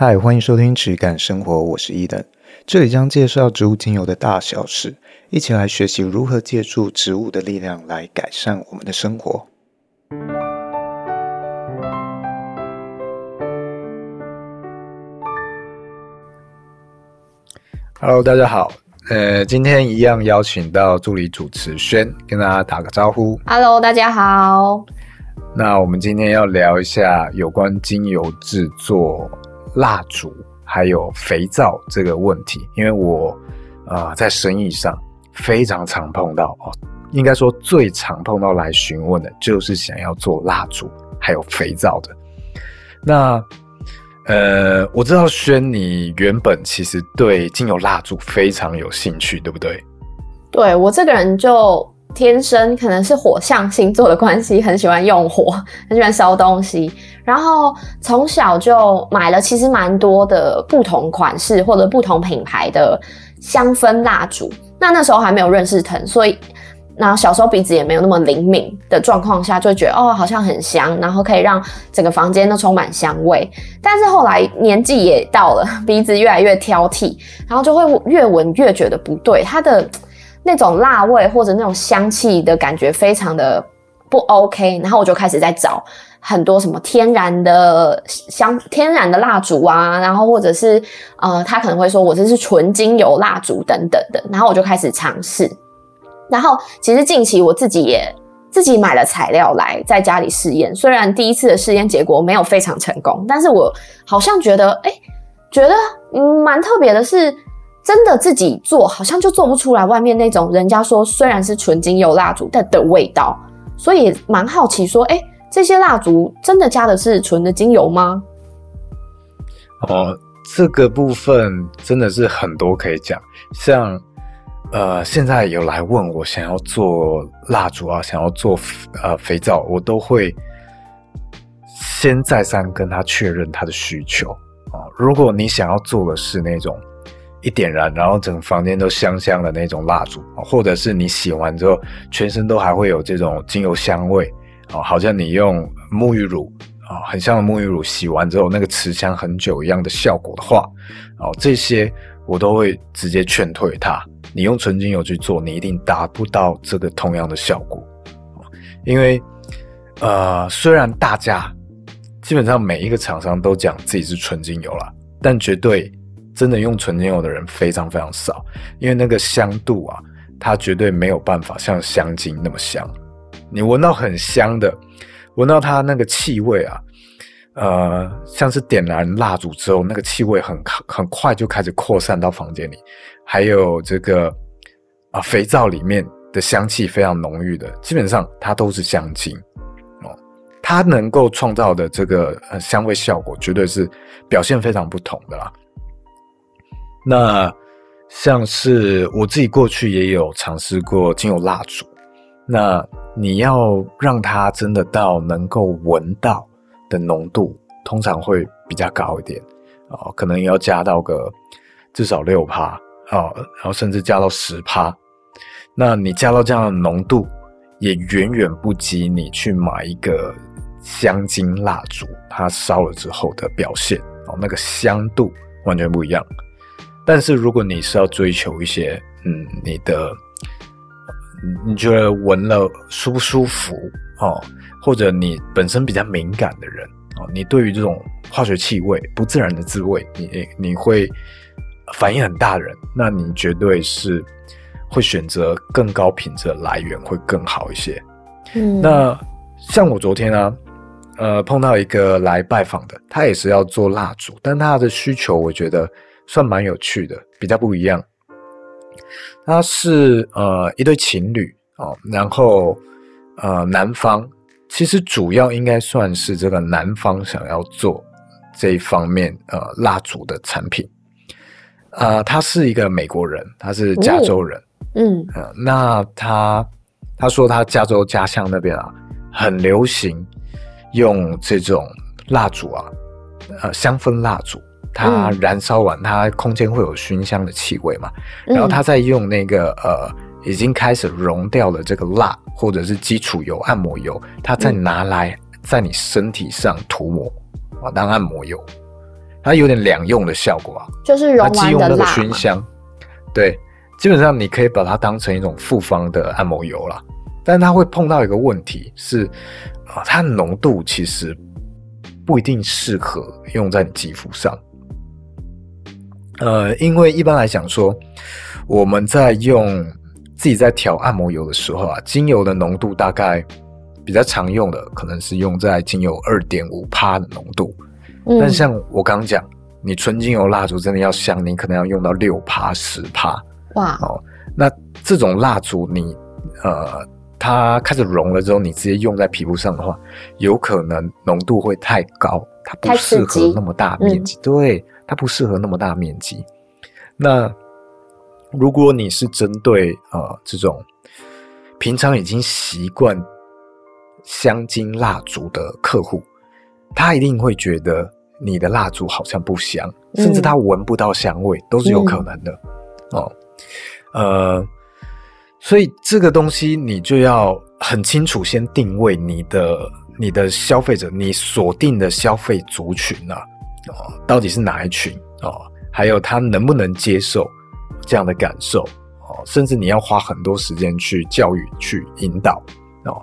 嗨，欢迎收听质感生活，我是伊登，这里将介绍植物精油的大小事，一起来学习如何借助植物的力量来改善我们的生活。Hello，大家好，呃，今天一样邀请到助理主持轩跟大家打个招呼。Hello，大家好。那我们今天要聊一下有关精油制作。蜡烛还有肥皂这个问题，因为我呃在生意上非常常碰到哦，应该说最常碰到来询问的就是想要做蜡烛还有肥皂的。那呃，我知道轩你原本其实对精油蜡烛非常有兴趣，对不对？对，我这个人就。天生可能是火象星座的关系，很喜欢用火，很喜欢烧东西。然后从小就买了其实蛮多的不同款式或者不同品牌的香氛蜡烛。那那时候还没有认识藤，所以那小时候鼻子也没有那么灵敏的状况下，就觉得哦好像很香，然后可以让整个房间都充满香味。但是后来年纪也到了，鼻子越来越挑剔，然后就会越闻越觉得不对，它的。那种辣味或者那种香气的感觉非常的不 OK，然后我就开始在找很多什么天然的香、天然的蜡烛啊，然后或者是呃，他可能会说我这是纯精油蜡烛等等的，然后我就开始尝试。然后其实近期我自己也自己买了材料来在家里试验，虽然第一次的试验结果没有非常成功，但是我好像觉得哎、欸，觉得嗯蛮特别的是。真的自己做好像就做不出来外面那种人家说虽然是纯精油蜡烛但的味道，所以蛮好奇说，哎、这些蜡烛真的加的是纯的精油吗？哦，这个部分真的是很多可以讲，像呃，现在有来问我想要做蜡烛啊，想要做呃肥皂，我都会先再三跟他确认他的需求啊、如果你想要做的是那种。一点燃，然后整个房间都香香的那种蜡烛，或者是你洗完之后，全身都还会有这种精油香味，哦，好像你用沐浴乳啊，很像沐浴乳洗完之后那个持香很久一样的效果的话，哦，这些我都会直接劝退他。你用纯精油去做，你一定达不到这个同样的效果，因为呃，虽然大家基本上每一个厂商都讲自己是纯精油啦，但绝对。真的用纯精油的人非常非常少，因为那个香度啊，它绝对没有办法像香精那么香。你闻到很香的，闻到它那个气味啊，呃，像是点燃蜡烛之后，那个气味很很快就开始扩散到房间里。还有这个啊，肥皂里面的香气非常浓郁的，基本上它都是香精哦。它能够创造的这个呃香味效果，绝对是表现非常不同的啦。那像是我自己过去也有尝试过精油蜡烛，那你要让它真的到能够闻到的浓度，通常会比较高一点啊，可能要加到个至少六趴啊，然后甚至加到十趴。那你加到这样的浓度，也远远不及你去买一个香精蜡烛，它烧了之后的表现哦，那个香度完全不一样。但是如果你是要追求一些，嗯，你的，你觉得闻了舒不舒服哦，或者你本身比较敏感的人哦，你对于这种化学气味、不自然的滋味，你你会反应很大的人，那你绝对是会选择更高品质的来源会更好一些。嗯，那像我昨天呢，呃，碰到一个来拜访的，他也是要做蜡烛，但他的需求我觉得。算蛮有趣的，比较不一样。他是呃一对情侣哦，然后呃男方其实主要应该算是这个男方想要做这一方面呃蜡烛的产品。呃，他是一个美国人，他是加州人。嗯，呃，那他他说他加州家乡那边啊，很流行用这种蜡烛啊，呃香氛蜡烛。它燃烧完，它空间会有熏香的气味嘛？然后它再用那个呃，已经开始融掉了这个蜡或者是基础油、按摩油，它再拿来在你身体上涂抹啊，当按摩油。它有点两用的效果啊，就是融完的蜡熏香。对，基本上你可以把它当成一种复方的按摩油了，但它会碰到一个问题是，啊，它的浓度其实不一定适合用在你肌肤上。呃，因为一般来讲说，我们在用自己在调按摩油的时候啊，精油的浓度大概比较常用的可能是用在精油二点五帕的浓度，嗯、但像我刚刚讲，你纯精油蜡烛真的要香，你可能要用到六帕十帕。哇哦，那这种蜡烛你呃，它开始融了之后，你直接用在皮肤上的话，有可能浓度会太高，它不适合那么大面积。嗯、对。它不适合那么大面积。那如果你是针对呃这种平常已经习惯香精蜡烛的客户，他一定会觉得你的蜡烛好像不香，嗯、甚至他闻不到香味都是有可能的、嗯、哦。呃，所以这个东西你就要很清楚先定位你的你的消费者，你锁定的消费族群啊。哦，到底是哪一群哦？还有他能不能接受这样的感受哦？甚至你要花很多时间去教育、去引导哦。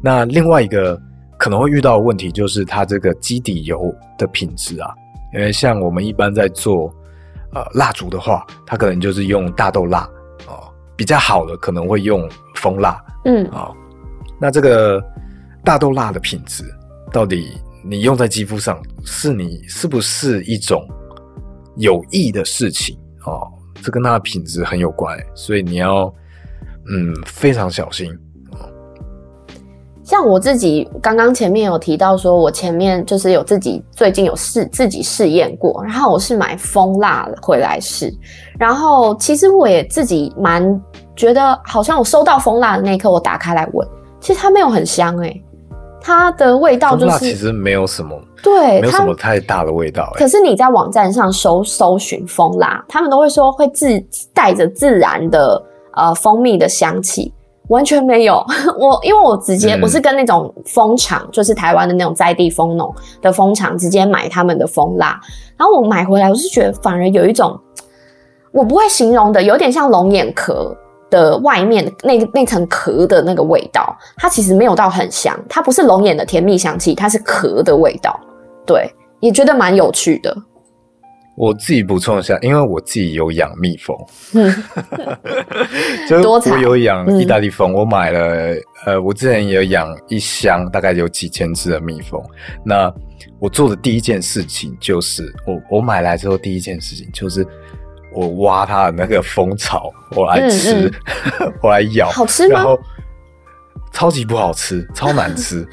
那另外一个可能会遇到的问题就是它这个基底油的品质啊，因为像我们一般在做呃蜡烛的话，它可能就是用大豆蜡哦，比较好的可能会用蜂蜡，嗯啊、哦。那这个大豆蜡的品质到底？你用在肌肤上，是你是不是一种有益的事情哦？这跟它的品质很有关，所以你要嗯非常小心。像我自己刚刚前面有提到说，我前面就是有自己最近有试自己试验过，然后我是买蜂蜡回来试，然后其实我也自己蛮觉得，好像我收到蜂蜡的那一刻，我打开来闻，其实它没有很香诶、它的味道就是其实没有什么，对，没有什么太大的味道。可是你在网站上搜搜寻蜂蜡，他们都会说会自带着自然的呃蜂蜜的香气，完全没有。我因为我直接、嗯、我是跟那种蜂场，就是台湾的那种在地蜂农的蜂场直接买他们的蜂蜡，然后我买回来，我是觉得反而有一种我不会形容的，有点像龙眼壳。的外面那那层壳的那个味道，它其实没有到很香，它不是龙眼的甜蜜香气，它是壳的味道。对，也觉得蛮有趣的。我自己补充一下，因为我自己有养蜜蜂，嗯，就是我有养意大利蜂，嗯、我买了，呃，我之前也有养一箱，大概有几千只的蜜蜂。那我做的第一件事情就是，我我买来之后第一件事情就是。我挖它的那个蜂巢，我来吃，嗯嗯 我来咬，好吃吗？然后超级不好吃，超难吃，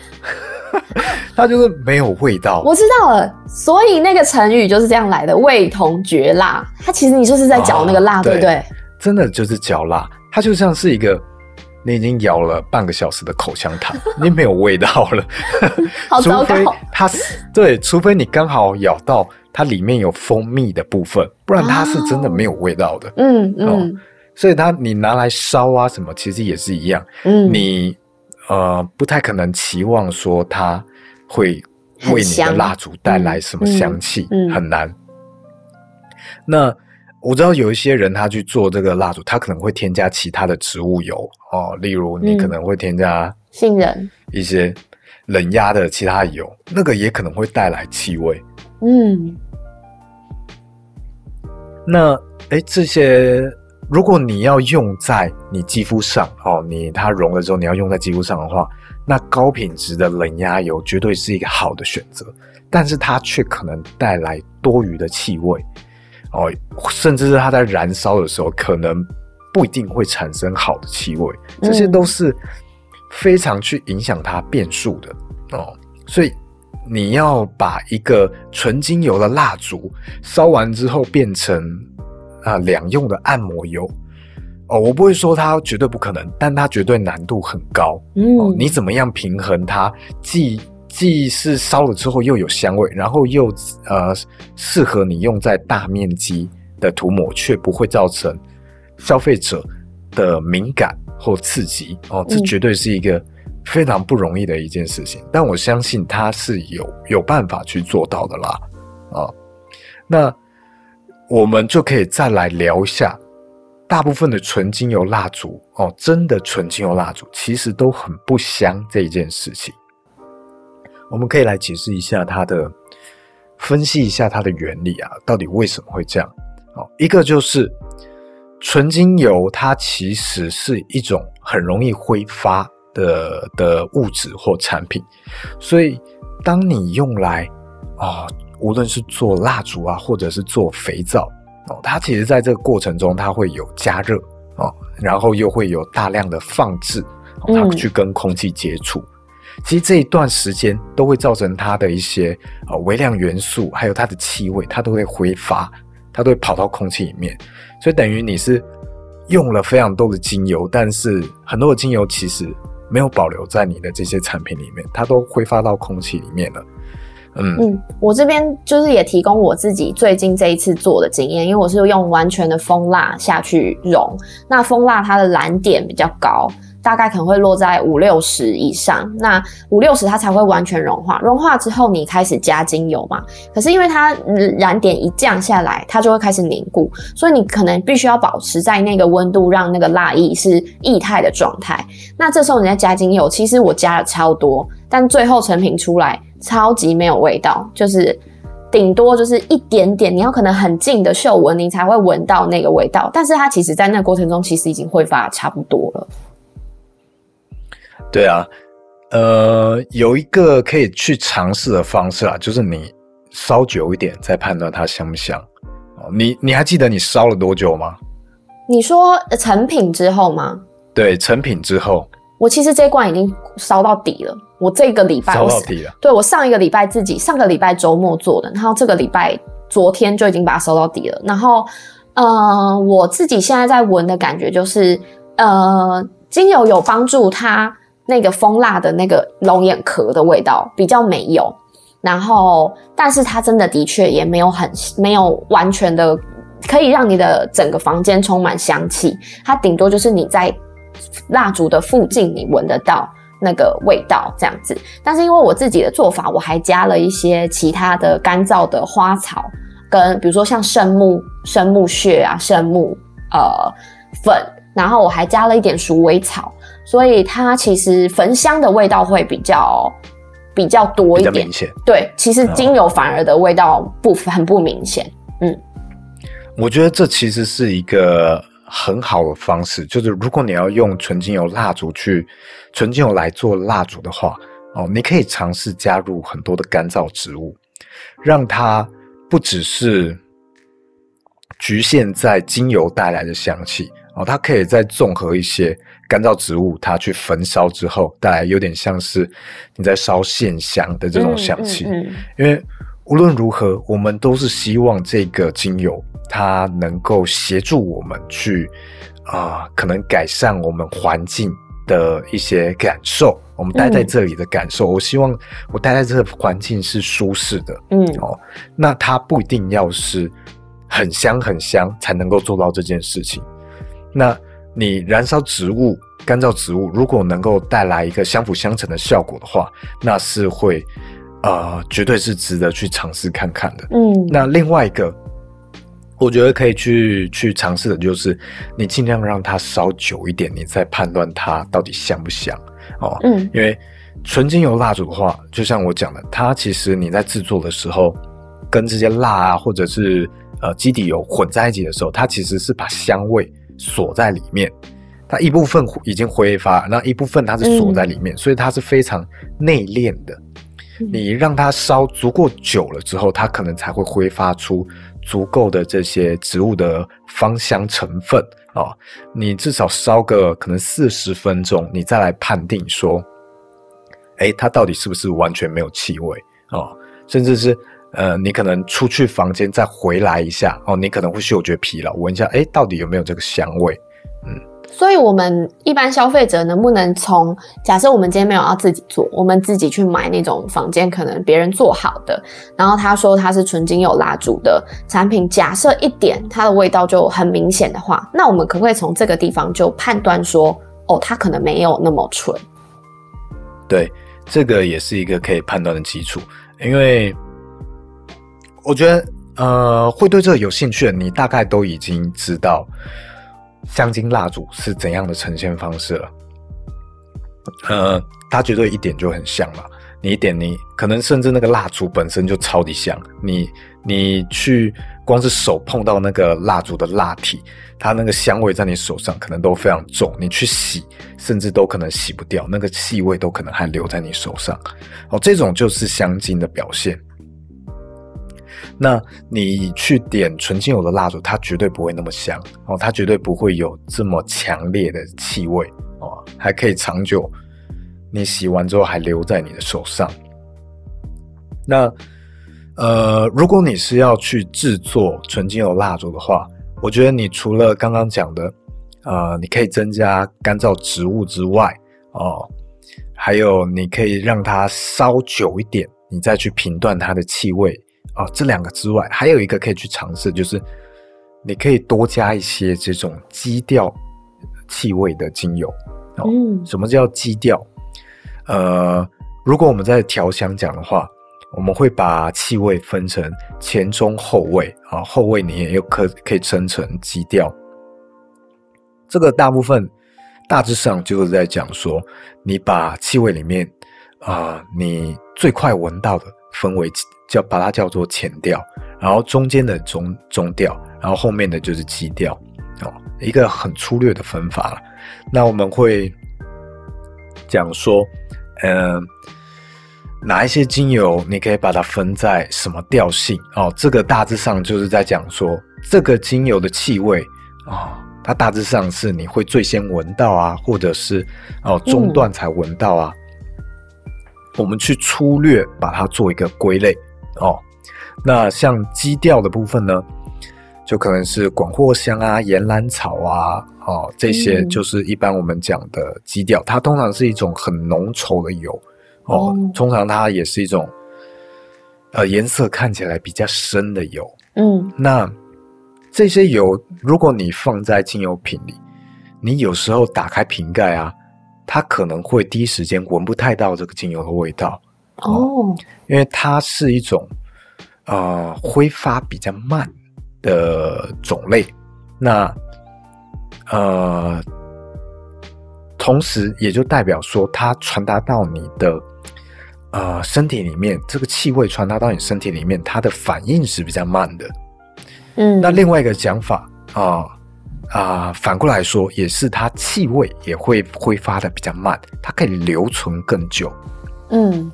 它就是没有味道。我知道了，所以那个成语就是这样来的，味同嚼蜡。它其实你就是在嚼那个蜡，啊、对不对？真的就是嚼蜡，它就像是一个你已经咬了半个小时的口香糖，你没有味道了。好糟糕。除非它是对，除非你刚好咬到。它里面有蜂蜜的部分，不然它是真的没有味道的。嗯、哦、嗯，所以它你拿来烧啊什么，其实也是一样。嗯，你呃不太可能期望说它会为你的蜡烛带来什么香气，嗯嗯、很难。那我知道有一些人他去做这个蜡烛，他可能会添加其他的植物油哦，例如你可能会添加杏仁一些冷压的其他油，那个也可能会带来气味。嗯，那哎，这些如果你要用在你肌肤上哦，你它融了之后你要用在肌肤上的话，那高品质的冷压油绝对是一个好的选择，但是它却可能带来多余的气味哦，甚至是它在燃烧的时候可能不一定会产生好的气味，这些都是非常去影响它变数的哦，所以。你要把一个纯精油的蜡烛烧完之后变成啊两用的按摩油哦，我不会说它绝对不可能，但它绝对难度很高。嗯、哦，你怎么样平衡它？既既是烧了之后又有香味，然后又呃适合你用在大面积的涂抹，却不会造成消费者的敏感或刺激哦，这绝对是一个。非常不容易的一件事情，但我相信他是有有办法去做到的啦，啊，那我们就可以再来聊一下，大部分的纯精油蜡烛哦，真的纯精油蜡烛其实都很不香这一件事情。我们可以来解释一下它的，分析一下它的原理啊，到底为什么会这样？哦，一个就是纯精油，它其实是一种很容易挥发的的物质或产品，所以当你用来啊、哦，无论是做蜡烛啊，或者是做肥皂哦，它其实在这个过程中，它会有加热哦，然后又会有大量的放置，哦、它去跟空气接触。嗯其实这一段时间都会造成它的一些呃微量元素，还有它的气味，它都会挥发，它都会跑到空气里面，所以等于你是用了非常多的精油，但是很多的精油其实没有保留在你的这些产品里面，它都挥发到空气里面了。嗯嗯，我这边就是也提供我自己最近这一次做的经验，因为我是用完全的蜂蜡下去溶，那蜂蜡它的燃点比较高。大概可能会落在五六十以上，那五六十它才会完全融化。融化之后，你开始加精油嘛？可是因为它燃点一降下来，它就会开始凝固，所以你可能必须要保持在那个温度，让那个蜡液是液态的状态。那这时候你再加精油，其实我加了超多，但最后成品出来超级没有味道，就是顶多就是一点点，你要可能很近的嗅闻，你才会闻到那个味道。但是它其实在那个过程中，其实已经挥发差不多了。对啊，呃，有一个可以去尝试的方式啊，就是你烧久一点再判断它香不香。哦，你你还记得你烧了多久吗？你说成品之后吗？对，成品之后，我其实这一罐已经烧到底了。我这个礼拜烧到底了。对，我上一个礼拜自己上个礼拜周末做的，然后这个礼拜昨天就已经把它烧到底了。然后，呃，我自己现在在闻的感觉就是，呃，精油有帮助它。那个蜂蜡的那个龙眼壳的味道比较没有，然后但是它真的的确也没有很没有完全的可以让你的整个房间充满香气，它顶多就是你在蜡烛的附近你闻得到那个味道这样子。但是因为我自己的做法，我还加了一些其他的干燥的花草，跟比如说像圣木、圣木屑啊、圣木呃粉，然后我还加了一点鼠尾草。所以它其实焚香的味道会比较比较多一点，明显。对，其实精油反而的味道不很不明显。嗯，我觉得这其实是一个很好的方式，就是如果你要用纯精油蜡烛去纯精油来做蜡烛的话，哦，你可以尝试加入很多的干燥植物，让它不只是局限在精油带来的香气哦，它可以再综合一些。干燥植物，它去焚烧之后，带来有点像是你在烧线香的这种香气。嗯嗯嗯、因为无论如何，我们都是希望这个精油它能够协助我们去啊、呃，可能改善我们环境的一些感受。我们待在这里的感受，嗯、我希望我待在这个环境是舒适的。嗯，哦，那它不一定要是很香很香才能够做到这件事情。那。你燃烧植物、干燥植物，如果能够带来一个相辅相成的效果的话，那是会，呃，绝对是值得去尝试看看的。嗯，那另外一个，我觉得可以去去尝试的就是，你尽量让它烧久一点，你再判断它到底香不香哦。嗯，因为纯精油蜡烛的话，就像我讲的，它其实你在制作的时候，跟这些蜡啊，或者是呃基底油混在一起的时候，它其实是把香味。锁在里面，它一部分已经挥发，那一部分它是锁在里面，嗯、所以它是非常内敛的。嗯、你让它烧足够久了之后，它可能才会挥发出足够的这些植物的芳香成分啊、哦。你至少烧个可能四十分钟，你再来判定说，哎，它到底是不是完全没有气味啊、哦？甚至是。呃，你可能出去房间再回来一下哦，你可能会嗅觉疲劳，闻一下，哎，到底有没有这个香味？嗯，所以我们一般消费者能不能从假设我们今天没有要自己做，我们自己去买那种房间可能别人做好的，然后他说他是纯精油蜡烛的产品，假设一点它的味道就很明显的话，那我们可不可以从这个地方就判断说，哦，它可能没有那么纯？对，这个也是一个可以判断的基础，因为。我觉得，呃，会对这个有兴趣的，你大概都已经知道香精蜡烛是怎样的呈现方式了。呃，它绝对一点就很香了。你一点，你可能甚至那个蜡烛本身就超级香。你你去光是手碰到那个蜡烛的蜡体，它那个香味在你手上可能都非常重。你去洗，甚至都可能洗不掉，那个气味都可能还留在你手上。哦，这种就是香精的表现。那你去点纯精油的蜡烛，它绝对不会那么香哦，它绝对不会有这么强烈的气味哦，还可以长久。你洗完之后还留在你的手上。那呃，如果你是要去制作纯精油蜡烛的话，我觉得你除了刚刚讲的，呃，你可以增加干燥植物之外，哦，还有你可以让它烧久一点，你再去评断它的气味哦。这两个之外，还有一个可以去尝试，就是你可以多加一些这种基调气味的精油。哦，嗯，什么叫基调？呃，如果我们在调香讲的话，我们会把气味分成前中后味啊，后味你也有可可以称成基调。这个大部分大致上就是在讲说，你把气味里面啊、呃，你最快闻到的分为叫把它叫做前调，然后中间的中中调，然后后面的就是基调哦，一个很粗略的分法了。那我们会讲说。嗯、呃，哪一些精油你可以把它分在什么调性哦？这个大致上就是在讲说，这个精油的气味啊、哦，它大致上是你会最先闻到啊，或者是哦中段才闻到啊。嗯、我们去粗略把它做一个归类哦。那像基调的部分呢，就可能是广藿香啊、岩兰草啊。哦，这些就是一般我们讲的基调，嗯、它通常是一种很浓稠的油哦，哦，通常它也是一种呃颜色看起来比较深的油。嗯，那这些油如果你放在精油瓶里，你有时候打开瓶盖啊，它可能会第一时间闻不太到这个精油的味道哦，哦，因为它是一种呃挥发比较慢的种类，那。呃，同时也就代表说，它传达到你的呃身体里面，这个气味传达到你身体里面，它的反应是比较慢的。嗯，那另外一个讲法啊啊、反过来说，也是它气味也会挥发的比较慢，它可以留存更久。嗯，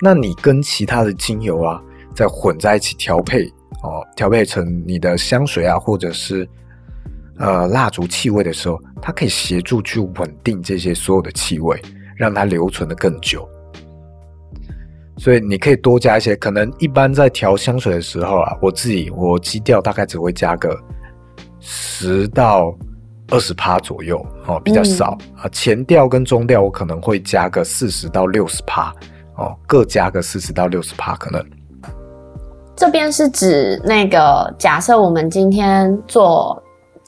那你跟其他的精油啊，再混在一起调配哦，调配成你的香水啊，或者是。呃，蜡烛气味的时候，它可以协助去稳定这些所有的气味，让它留存的更久。所以你可以多加一些，可能一般在调香水的时候啊，我自己我基调大概只会加个十到二十趴左右哦，比较少、嗯、啊。前调跟中调我可能会加个四十到六十趴哦，各加个四十到六十趴可能。这边是指那个假设我们今天做。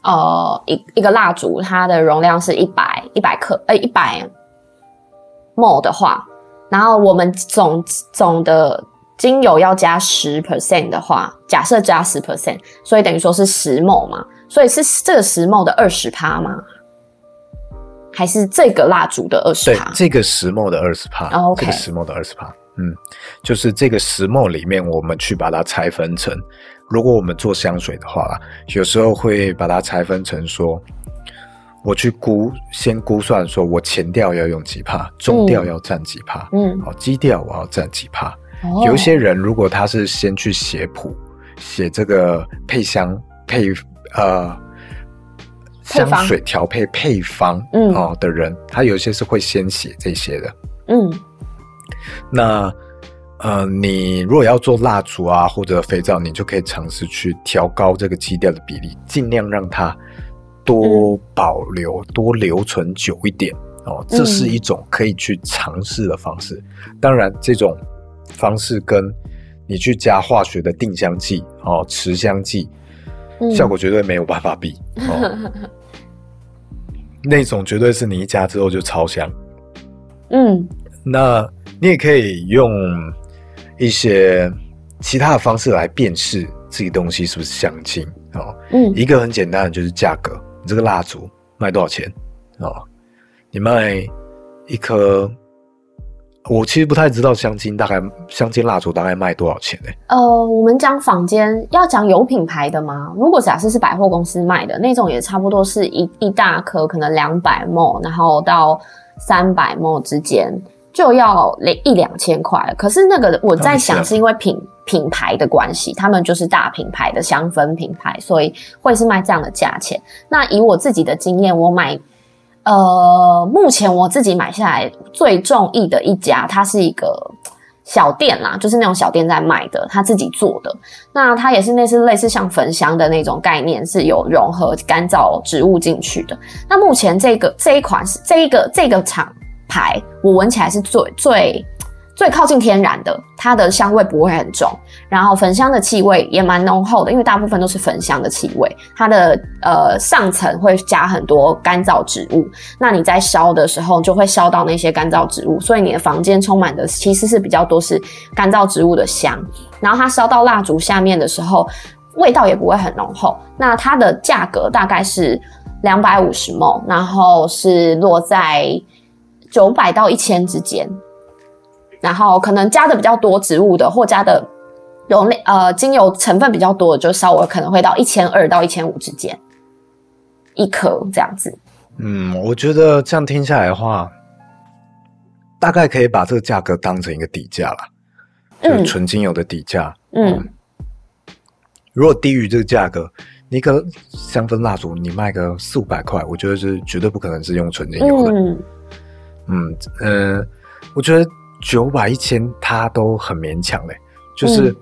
呃，一一个蜡烛，它的容量是一百一百克，呃，一百 ml 的话，然后我们总总的精油要加十 percent 的话，假设加十 percent，所以等于说是十 ml 嘛，所以是这个十 ml 的二十趴吗？还是这个蜡烛的二十趴？对，这个十 ml 的二十趴，哦 okay、这个十 ml 的二十趴，嗯，就是这个石墨里面，我们去把它拆分成。如果我们做香水的话，有时候会把它拆分成说，我去估，先估算说我前调要用几帕，中调要占几帕，嗯，好，基调我要占几帕。哦、有一些人如果他是先去写谱，写这个配香配呃香水调配配方，嗯，哦的人，他有些是会先写这些的，嗯，那。呃，你如果要做蜡烛啊，或者肥皂，你就可以尝试去调高这个基调的比例，尽量让它多保留、嗯、多留存久一点哦。这是一种可以去尝试的方式。嗯、当然，这种方式跟你去加化学的定香剂哦、持香剂，嗯、效果绝对没有办法比。哦、那种绝对是你一加之后就超香。嗯，那你也可以用。一些其他的方式来辨识这个东西是不是香精哦。嗯，一个很简单的就是价格，你这个蜡烛卖多少钱哦？你卖一颗。我其实不太知道香精大概香精蜡烛大概卖多少钱呢？呃，我们讲坊间要讲有品牌的吗？如果假设是百货公司卖的那种，也差不多是一一大颗，可能两百 ml，然后到三百 ml 之间就要一两千块。可是那个我在想，是因为品品牌的关系，他们就是大品牌的香氛品牌，所以会是卖这样的价钱。那以我自己的经验，我买。呃，目前我自己买下来最中意的一家，它是一个小店啦，就是那种小店在卖的，他自己做的。那它也是类似类似像焚香的那种概念，是有融合干燥植物进去的。那目前这个这一款是这一个这个厂牌，我闻起来是最最。最靠近天然的，它的香味不会很重，然后焚香的气味也蛮浓厚的，因为大部分都是焚香的气味。它的呃上层会加很多干燥植物，那你在烧的时候就会烧到那些干燥植物，所以你的房间充满的其实是比较多是干燥植物的香。然后它烧到蜡烛下面的时候，味道也不会很浓厚。那它的价格大概是两百五十 ml，然后是落在九百到一千之间。然后可能加的比较多植物的，或加的容量呃精油成分比较多的，就稍微可能会到一千二到一千五之间一颗这样子。嗯，我觉得这样听下来的话，大概可以把这个价格当成一个底价了，就是纯精油的底价。嗯，嗯，如果低于这个价格，一个香氛蜡烛你卖个四五百块，我觉得是绝对不可能是用纯精油的。嗯嗯，呃，我觉得。九百一千，他都很勉强嘞。就是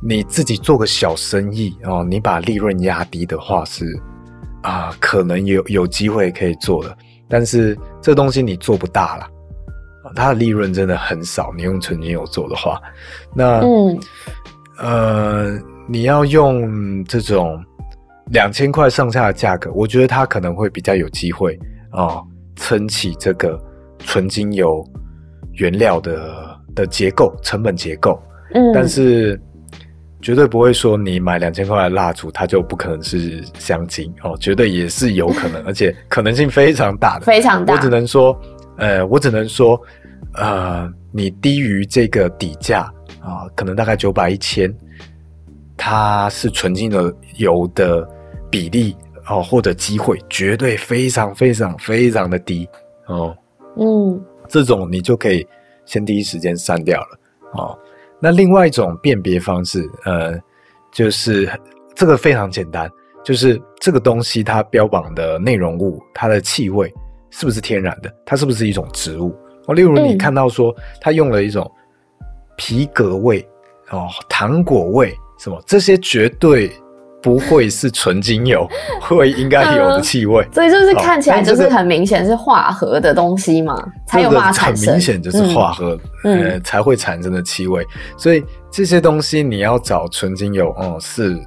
你自己做个小生意哦，你把利润压低的话是啊、呃，可能有有机会可以做的。但是这东西你做不大了，它的利润真的很少。你用纯精油做的话，那嗯呃，你要用这种两千块上下的价格，我觉得它可能会比较有机会哦，撑起这个纯精油。原料的的结构、成本结构，嗯，但是绝对不会说你买两千块的蜡烛，它就不可能是香精哦，绝对也是有可能，而且可能性非常大的，非常大。我只能说，呃，我只能说，呃，你低于这个底价啊，可能大概九百一千，它是纯净的油的比例哦，或者机会，绝对非常非常非常的低哦，嗯。这种你就可以先第一时间删掉了哦。那另外一种辨别方式，呃，就是这个非常简单，就是这个东西它标榜的内容物，它的气味是不是天然的？它是不是一种植物？哦，例如你看到说它用了一种皮革味哦，糖果味什么，这些绝对。不会是纯精油 会应该有的气味，所以就是看起来就是很明显是化合的东西嘛，才有办法产生。很明显就是化合，呃，才会产生的气味。所以这些东西你要找纯精油，哦，是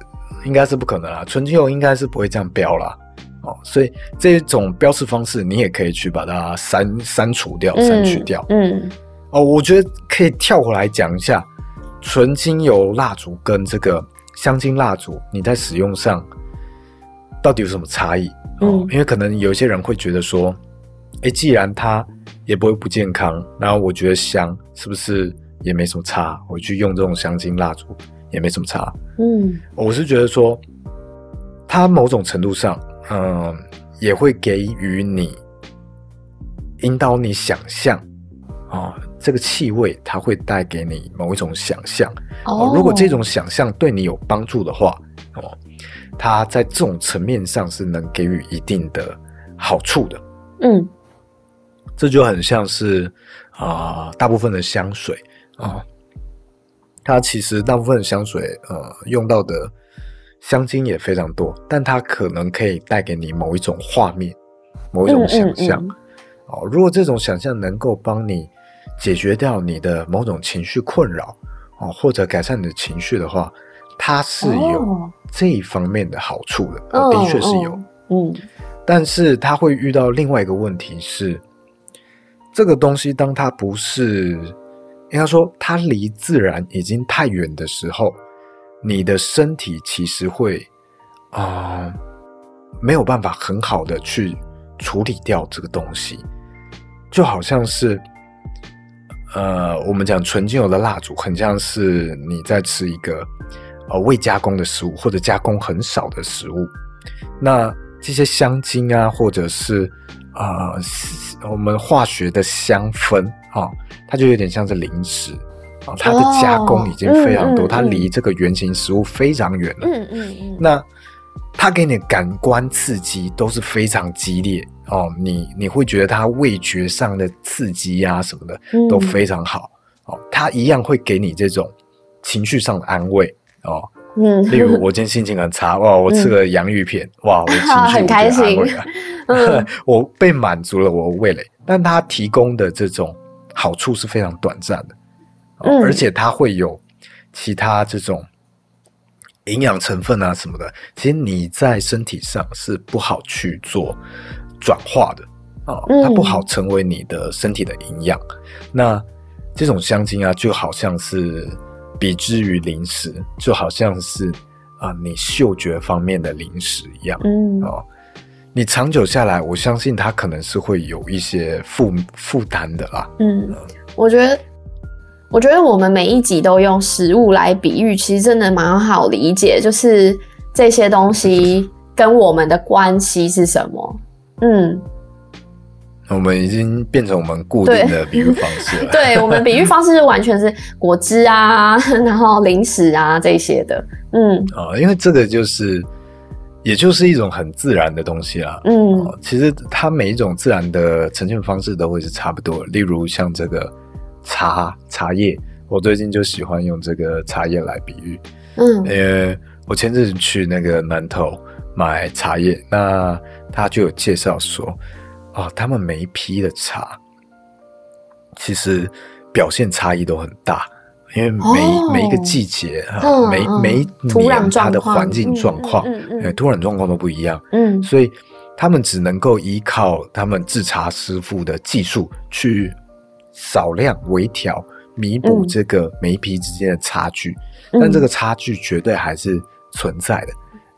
应该是不可能啦，纯精油应该是不会这样标啦，哦，所以这种标示方式你也可以去把它删删除掉、删去掉。嗯，哦，我觉得可以跳回来讲一下纯精油蜡烛跟这个。香精蜡烛，你在使用上到底有什么差异？嗯，因为可能有些人会觉得说，哎、欸，既然它也不会不健康，然后我觉得香，是不是也没什么差？我去用这种香精蜡烛也没什么差。嗯，我是觉得说，它某种程度上，嗯、呃，也会给予你引导你想象啊。哦这个气味，它会带给你某一种想象。哦，如果这种想象对你有帮助的话，哦，它在这种层面上是能给予一定的好处的。嗯，这就很像是啊、呃，大部分的香水啊、呃，它其实大部分的香水呃用到的香精也非常多，但它可能可以带给你某一种画面、某一种想象。嗯嗯嗯哦，如果这种想象能够帮你。解决掉你的某种情绪困扰哦，或者改善你的情绪的话，它是有这一方面的好处的，哦、的确是有，嗯，但是它会遇到另外一个问题是，这个东西当它不是应该说它离自然已经太远的时候，你的身体其实会啊、呃、没有办法很好的去处理掉这个东西，就好像是。呃，我们讲纯精油的蜡烛，很像是你在吃一个呃未加工的食物，或者加工很少的食物。那这些香精啊，或者是呃我们化学的香氛啊，它就有点像是零食啊，它的加工已经非常多，哦嗯嗯嗯、它离这个原型食物非常远了。嗯嗯嗯。那它给你的感官刺激都是非常激烈。哦，你你会觉得它味觉上的刺激呀、啊、什么的都非常好、嗯、哦，它一样会给你这种情绪上的安慰哦。嗯，例如我今天心情很差，哇，我吃了洋芋片，嗯、哇，我情绪 很开心，嗯、我被满足了我的味蕾。但它提供的这种好处是非常短暂的，哦嗯、而且它会有其他这种营养成分啊什么的，其实你在身体上是不好去做。转化的啊，它不好成为你的身体的营养。嗯、那这种香精啊，就好像是比之于零食，就好像是啊，你嗅觉方面的零食一样。嗯啊，你长久下来，我相信它可能是会有一些负负担的啦。嗯，我觉得，我觉得我们每一集都用食物来比喻，其实真的蛮好理解，就是这些东西跟我们的关系是什么。嗯，我们已经变成我们固定的比喻方式了。对，我们比喻方式就完全是果汁啊，然后零食啊这些的。嗯，啊，因为这个就是，也就是一种很自然的东西啦。嗯，其实它每一种自然的呈现方式都会是差不多。例如像这个茶茶叶，我最近就喜欢用这个茶叶来比喻。嗯，因为我前阵子去那个南投。买茶叶，那他就有介绍说，哦，他们每一批的茶，其实表现差异都很大，因为每、哦、每一个季节哈，嗯、每每一年它的环境状况，嗯，土壤状况都不一样，嗯，所以他们只能够依靠他们制茶师傅的技术去少量微调，弥补这个每一批之间的差距，嗯、但这个差距绝对还是存在的。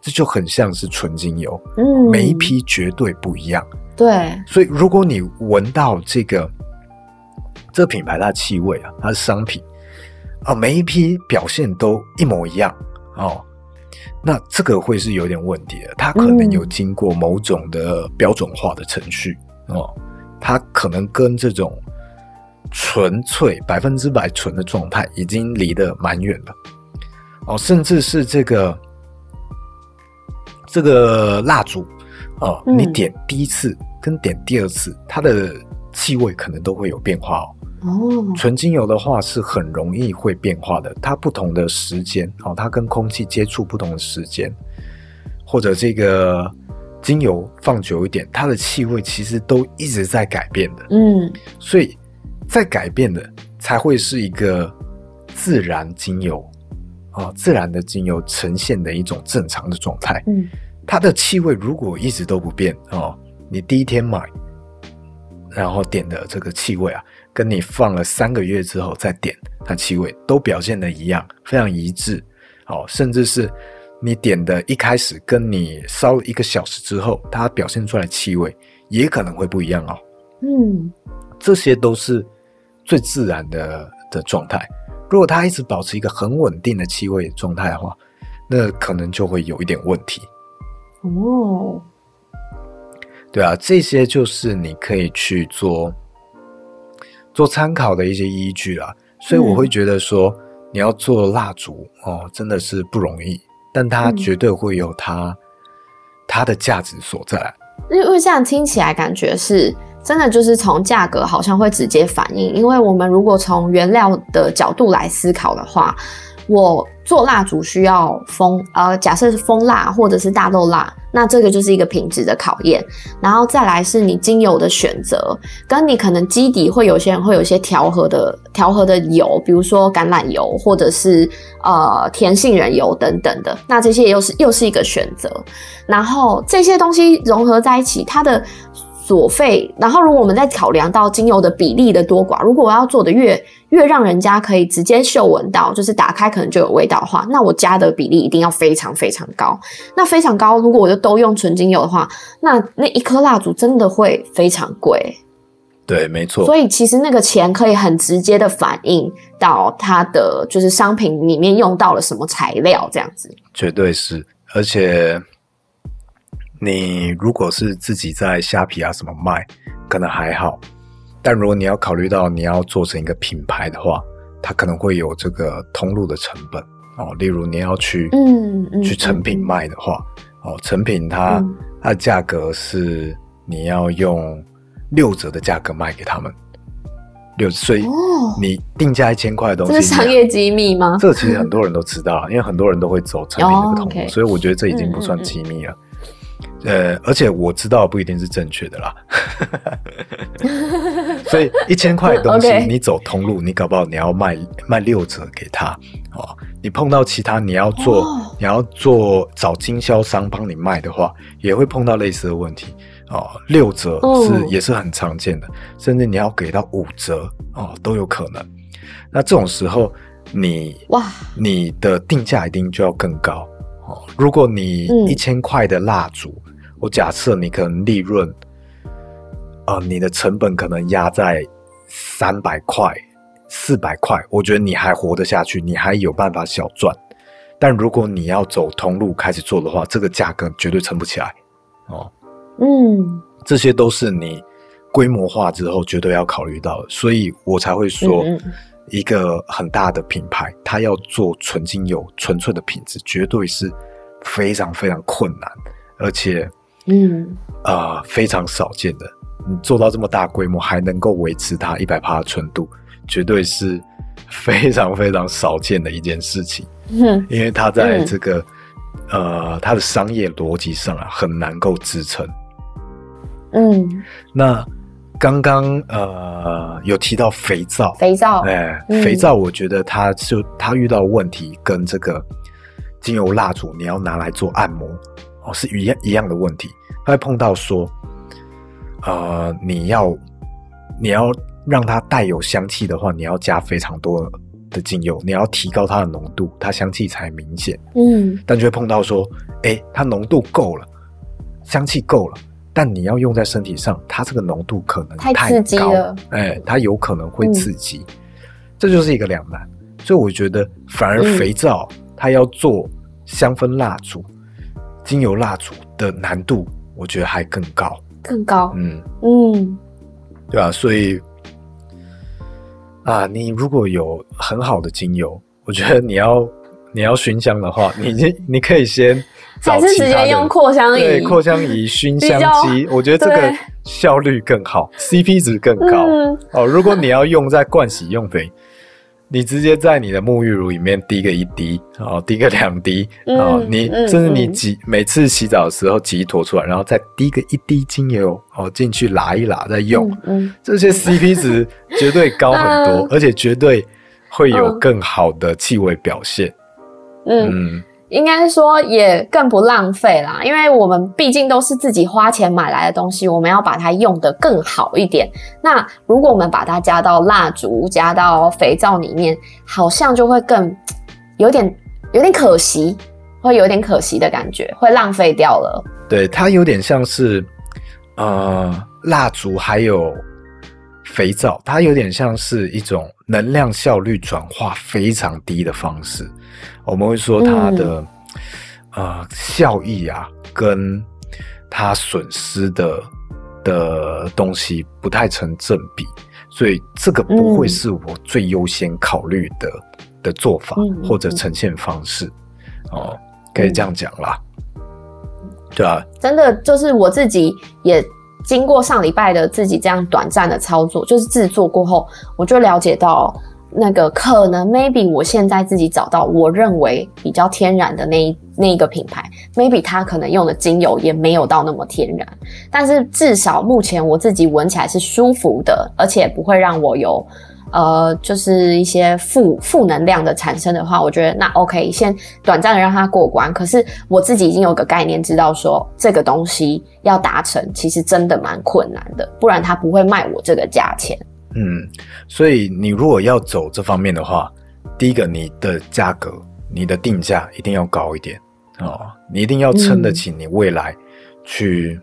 这就很像是纯精油，嗯，每一批绝对不一样，对。所以如果你闻到这个这个品牌它的气味啊，它的商品啊，每一批表现都一模一样哦，那这个会是有点问题的。它可能有经过某种的标准化的程序哦，它可能跟这种纯粹百分之百纯的状态已经离得蛮远了哦，甚至是这个。这个蜡烛，哦，你点第一次跟点第二次，嗯、它的气味可能都会有变化哦。哦，纯精油的话是很容易会变化的，它不同的时间哦，它跟空气接触不同的时间，或者这个精油放久一点，它的气味其实都一直在改变的。嗯，所以在改变的才会是一个自然精油。啊，自然的精油呈现的一种正常的状态。嗯，它的气味如果一直都不变哦，你第一天买，然后点的这个气味啊，跟你放了三个月之后再点，它气味都表现的一样，非常一致。哦，甚至是你点的一开始跟你烧一个小时之后，它表现出来气味也可能会不一样哦。嗯，这些都是最自然的的状态。如果它一直保持一个很稳定的气味状态的话，那可能就会有一点问题。哦，对啊，这些就是你可以去做做参考的一些依据啦。所以我会觉得说，你要做蜡烛哦，真的是不容易，但它绝对会有它它的价值所在。因为这样听起来感觉是。真的就是从价格好像会直接反映，因为我们如果从原料的角度来思考的话，我做蜡烛需要蜂，呃，假设是蜂蜡或者是大豆蜡，那这个就是一个品质的考验。然后再来是你精油的选择，跟你可能基底会有些人会有一些调和的调和的油，比如说橄榄油或者是呃甜杏仁油等等的，那这些又是又是一个选择。然后这些东西融合在一起，它的。所费，然后如果我们再考量到精油的比例的多寡，如果我要做的越越让人家可以直接嗅闻到，就是打开可能就有味道的话，那我加的比例一定要非常非常高。那非常高，如果我就都用纯精油的话，那那一颗蜡烛真的会非常贵。对，没错。所以其实那个钱可以很直接的反映到它的就是商品里面用到了什么材料，这样子。绝对是，而且你如果是自己在虾皮啊什么卖，可能还好。但如果你要考虑到你要做成一个品牌的话，它可能会有这个通路的成本哦。例如你要去嗯，嗯去成品卖的话，嗯、哦，成品它、嗯、它的价格是你要用。六折的价格卖给他们，六，所以你定价一千块的东西，这是商业机密吗？这其实很多人都知道，因为很多人都会走成品那个通路，oh. 所以我觉得这已经不算机密了。呃，而且我知道不一定是正确的啦。所以一千块的东西，你走通路，你搞不好你要卖卖六折给他哦。你碰到其他你要做，oh. 你要做找经销商帮你卖的话，也会碰到类似的问题。哦，六折是、嗯、也是很常见的，甚至你要给到五折哦，都有可能。那这种时候你，你哇，你的定价一定就要更高哦。如果你一千块的蜡烛，嗯、我假设你可能利润，呃，你的成本可能压在三百块、四百块，我觉得你还活得下去，你还有办法小赚。但如果你要走通路开始做的话，这个价格绝对撑不起来哦。嗯，这些都是你规模化之后绝对要考虑到的，所以我才会说，一个很大的品牌，它要做纯精油、纯粹的品质，绝对是非常非常困难，而且，嗯，呃，非常少见的。你做到这么大规模，还能够维持它一百帕的纯度，绝对是非常非常少见的一件事情。嗯，因为它在这个，呃，它的商业逻辑上啊，很难够支撑。嗯，那刚刚呃有提到肥皂，肥皂，哎，肥皂，我觉得它就它遇到问题跟这个精油蜡烛你要拿来做按摩哦是一样一样的问题，它会碰到说，呃，你要你要让它带有香气的话，你要加非常多的精油，你要提高它的浓度，它香气才明显。嗯，但就会碰到说，哎，它浓度够了，香气够了。但你要用在身体上，它这个浓度可能太高，太刺激了，哎，它有可能会刺激，嗯、这就是一个两难。所以我觉得，反而肥皂它要做香氛蜡烛、嗯、精油蜡烛的难度，我觉得还更高，更高。嗯嗯，对吧？所以啊，你如果有很好的精油，我觉得你要 你要熏香的话，你你可以先。还是直接用扩香仪，对，扩香仪熏香机，我觉得这个效率更好，CP 值更高。嗯、哦，如果你要用在盥洗用品，你直接在你的沐浴乳里面滴个一滴，哦，滴个两滴，嗯、哦，你甚至你挤、嗯、每次洗澡的时候挤一坨出来，然后再滴个一滴精油，哦，进去拉一拉再用，这些 CP 值绝对高很多，嗯、而且绝对会有更好的气味表现。嗯。应该说也更不浪费啦，因为我们毕竟都是自己花钱买来的东西，我们要把它用得更好一点。那如果我们把它加到蜡烛、加到肥皂里面，好像就会更有点有点可惜，会有点可惜的感觉，会浪费掉了。对，它有点像是呃蜡烛还有肥皂，它有点像是一种能量效率转化非常低的方式。我们会说它的、嗯、呃效益啊，跟它损失的的东西不太成正比，所以这个不会是我最优先考虑的、嗯、的做法或者呈现方式、嗯、哦，可以这样讲啦，嗯、对啊，真的就是我自己也经过上礼拜的自己这样短暂的操作，就是制作过后，我就了解到。那个可能，maybe 我现在自己找到我认为比较天然的那一那一个品牌，maybe 它可能用的精油也没有到那么天然，但是至少目前我自己闻起来是舒服的，而且不会让我有呃，就是一些负负能量的产生的话，我觉得那 OK，先短暂的让它过关。可是我自己已经有个概念，知道说这个东西要达成，其实真的蛮困难的，不然他不会卖我这个价钱。嗯，所以你如果要走这方面的话，第一个你的价格、你的定价一定要高一点哦，你一定要撑得起你未来去，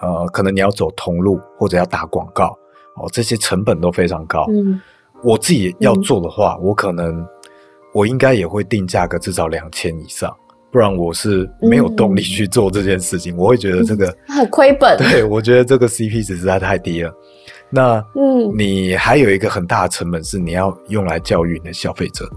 呃，可能你要走通路或者要打广告。哦，这些成本都非常高。嗯，我自己要做的话，嗯、我可能我应该也会定价格至少两千以上，不然我是没有动力去做这件事情。嗯、我会觉得这个很亏本。对，我觉得这个 CP 值实在太低了。那嗯，你还有一个很大的成本是你要用来教育你的消费者，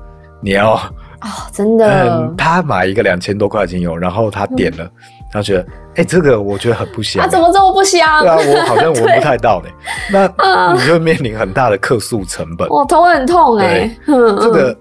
你要啊、哦，真的，嗯，他买一个两千多块精油，然后他点了。嗯他觉得，哎、欸，这个我觉得很不香。啊怎么这么不香？对啊，我好像 闻不太到呢。对那你就面临很大的客诉成本。我头很痛哎。这个，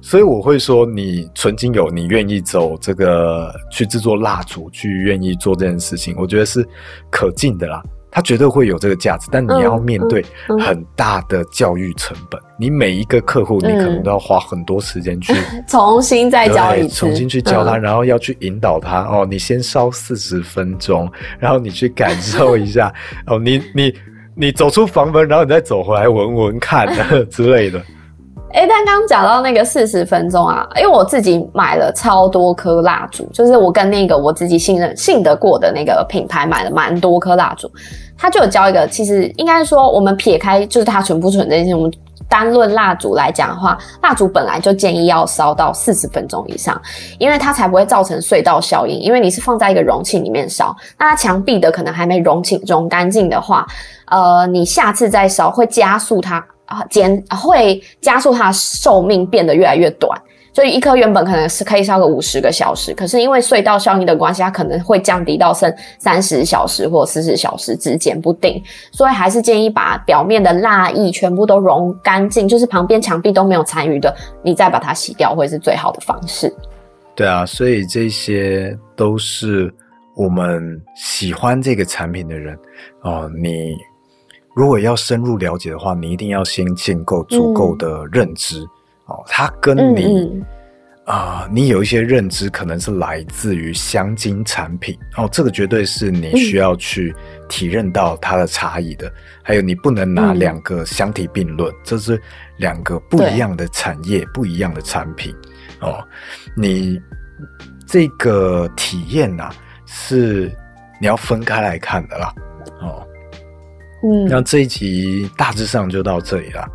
所以我会说，你纯精油，你愿意走这个去制作蜡烛，去愿意做这件事情，我觉得是可敬的啦。它绝对会有这个价值，但你要面对很大的教育成本。嗯嗯、你每一个客户，你可能都要花很多时间去、嗯、重新再教一次，重新去教他，嗯、然后要去引导他。哦，你先烧四十分钟，然后你去感受一下。哦，你你你走出房门，然后你再走回来闻闻看 之类的。哎、欸，但刚刚讲到那个四十分钟啊，因为我自己买了超多颗蜡烛，就是我跟那个我自己信任、信得过的那个品牌买了蛮多颗蜡烛。他就有教一个，其实应该说，我们撇开就是它纯不纯这件事情，我们单论蜡烛来讲的话，蜡烛本来就建议要烧到四十分钟以上，因为它才不会造成隧道效应。因为你是放在一个容器里面烧，那它墙壁的可能还没熔起熔干净的话，呃，你下次再烧会加速它啊减会加速它寿命变得越来越短。所以一颗原本可能是可以烧个五十个小时，可是因为隧道效应的关系，它可能会降低到剩三十小时或四十小时之间不定。所以还是建议把表面的蜡液全部都融干净，就是旁边墙壁都没有残余的，你再把它洗掉会是最好的方式。对啊，所以这些都是我们喜欢这个产品的人哦。你如果要深入了解的话，你一定要先建构足够的认知。嗯哦，它跟你啊、嗯呃，你有一些认知可能是来自于香精产品哦，这个绝对是你需要去体认到它的差异的。嗯、还有，你不能拿两个相提并论，嗯、这是两个不一样的产业，不一样的产品哦。你这个体验呐、啊，是你要分开来看的啦。哦，嗯，那这一集大致上就到这里了。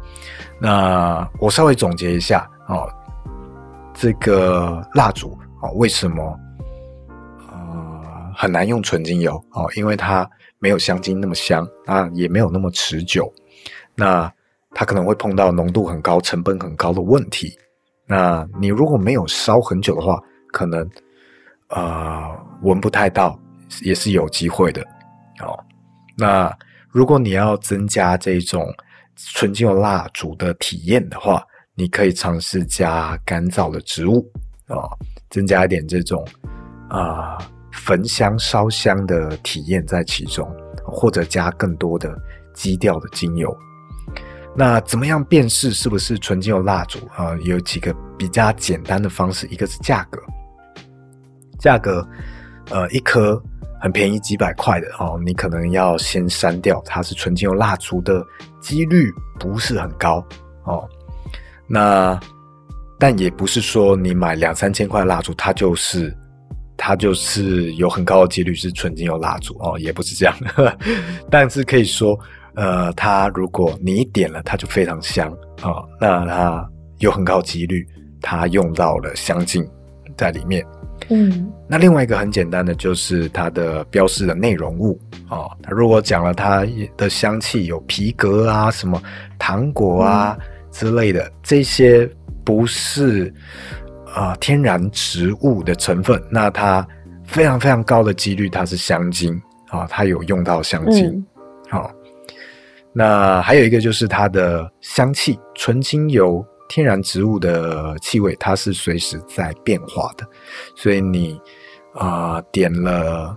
那我稍微总结一下哦，这个蜡烛哦，为什么呃很难用纯精油哦？因为它没有香精那么香啊，也没有那么持久。那它可能会碰到浓度很高、成本很高的问题。那你如果没有烧很久的话，可能呃闻不太到，也是有机会的哦。那如果你要增加这种。纯精油蜡烛的体验的话，你可以尝试加干燥的植物啊、增加一点这种啊、焚香烧香的体验在其中，或者加更多的基调的精油。那怎么样辨识是不是纯精油蜡烛啊？有几个比较简单的方式，一个是价格，价格呃一颗。很便宜，几百块的哦，你可能要先删掉，它是纯精油蜡烛的几率不是很高哦。那但也不是说你买两三千块蜡烛，它就是它就是有很高的几率是纯精油蜡烛哦，也不是这样的。但是可以说，呃，它如果你点了，它就非常香哦，那它有很高几率它用到了香精在里面。嗯，那另外一个很简单的就是它的标示的内容物哦。它如果讲了它的香气有皮革啊、什么糖果啊之类的，嗯、这些不是啊、呃、天然植物的成分，那它非常非常高的几率它是香精啊、哦，它有用到香精。好、嗯哦，那还有一个就是它的香气，纯精油。天然植物的气味，它是随时在变化的，所以你啊、点了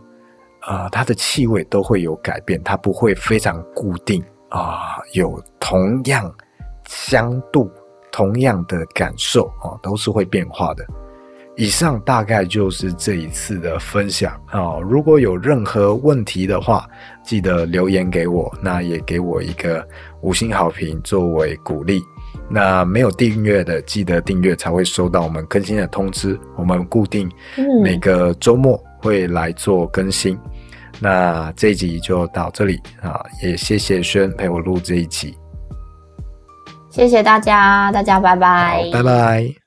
啊、它的气味都会有改变，它不会非常固定啊、有同样香度同样的感受啊，都是会变化的。以上大概就是这一次的分享啊。如果有任何问题的话，记得留言给我，那也给我一个五星好评作为鼓励。那没有订阅的，记得订阅才会收到我们更新的通知。我们固定每个周末会来做更新。嗯、那这一集就到这里啊，也谢谢轩陪我录这一集。谢谢大家，大家拜拜，拜拜。